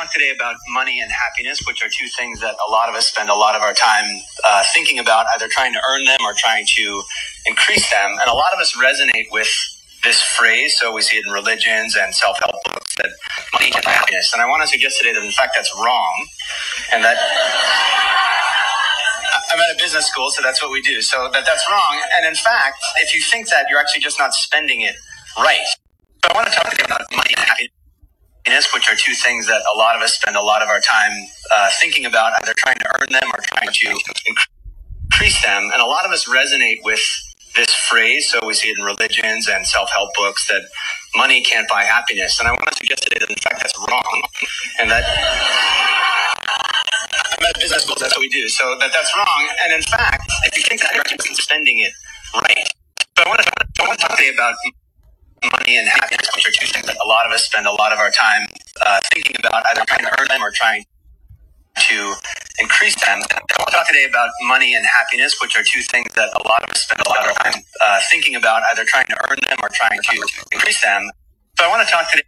talk today about money and happiness, which are two things that a lot of us spend a lot of our time uh, thinking about, either trying to earn them or trying to increase them. And a lot of us resonate with this phrase. So we see it in religions and self help books that money buy happiness. And I want to suggest today that in fact that's wrong, and that. I'm at a business school, so that's what we do. So that that's wrong. And in fact, if you think that, you're actually just not spending it right. So I want to talk about money and happiness are two things that a lot of us spend a lot of our time uh, thinking about, either trying to earn them or trying to increase them. And a lot of us resonate with this phrase. So we see it in religions and self help books that money can't buy happiness. And I want to suggest today that in fact that's wrong, and that. Business that's what we do. So that that's wrong. And in fact, if you think that you're spending it right. So I want to, I want to talk today about money and happiness, which are two things that a lot of us spend a lot of our time uh, thinking about, either trying to earn them or trying to increase them. I'll talk today about money and happiness, which are two things that a lot of us spend a lot of time uh, thinking about, either trying to earn them or trying to increase them. So I want to talk today.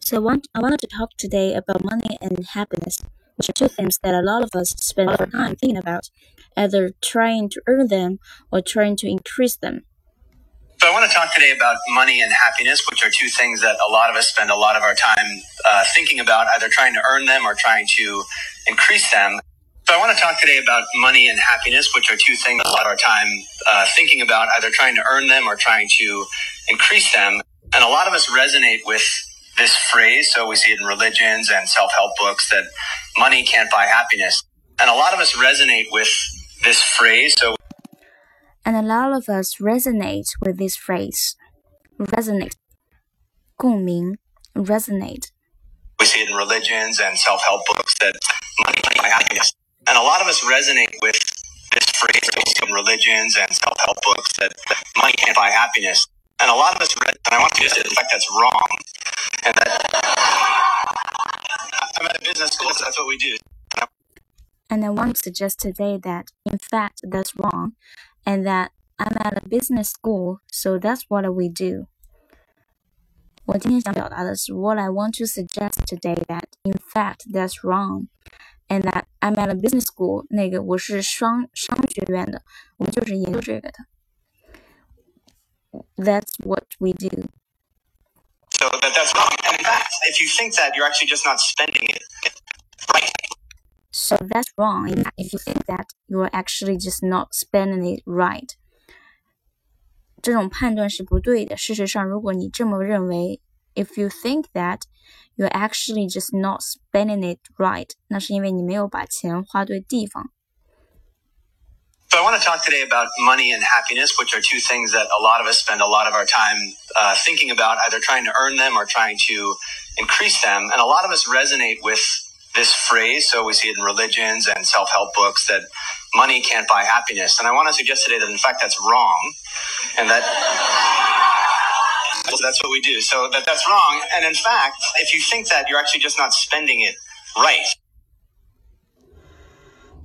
So I want I wanted to talk today about money and happiness, which are two things that a lot of us spend our time thinking about, either trying to earn them or trying to increase them. Talk today about money and happiness, which are two things that a lot of us spend a lot of our time uh, thinking about, either trying to earn them or trying to increase them. So I want to talk today about money and happiness, which are two things a lot of our time uh, thinking about, either trying to earn them or trying to increase them. And a lot of us resonate with this phrase. So we see it in religions and self-help books that money can't buy happiness. And a lot of us resonate with this phrase. So and a lot of us resonate with this phrase. Resonate. 共鸣 resonate. We see it in religions and self-help books that money can buy happiness. And a lot of us resonate with this phrase in religions and self-help books that money can't buy happiness. And a lot of us, and I want to say, in fact, that's wrong. And that I'm at a business school, so that's what we do. And I want to suggest today that, in fact, that's wrong and that I'm at a business school, so that's what we do. 我今天想表达的是，What I want to suggest today that in fact that's wrong, and that I'm at a business school。那个我是商商学院的，我们就是研究这个的。That's what we do. So that, that's wrong. And in fact, if you think that, you're actually just not spending it right. So that's wrong if you think that you're actually just not spending it right. 这种判断是不对的。事实上，如果你这么认为，if you think that you're actually just not spending it right，那是因为你没有把钱花对地方。So I want to talk today about money and happiness, which are two things that a lot of us spend a lot of our time uh, thinking about, either trying to earn them or trying to increase them. And a lot of us resonate with this phrase. So we see it in religions and self help books that money can't buy happiness. And I want to suggest today that in fact that's wrong, and that. That's what we do. So that that's wrong. And in fact, if you think that, you're actually just not spending it right.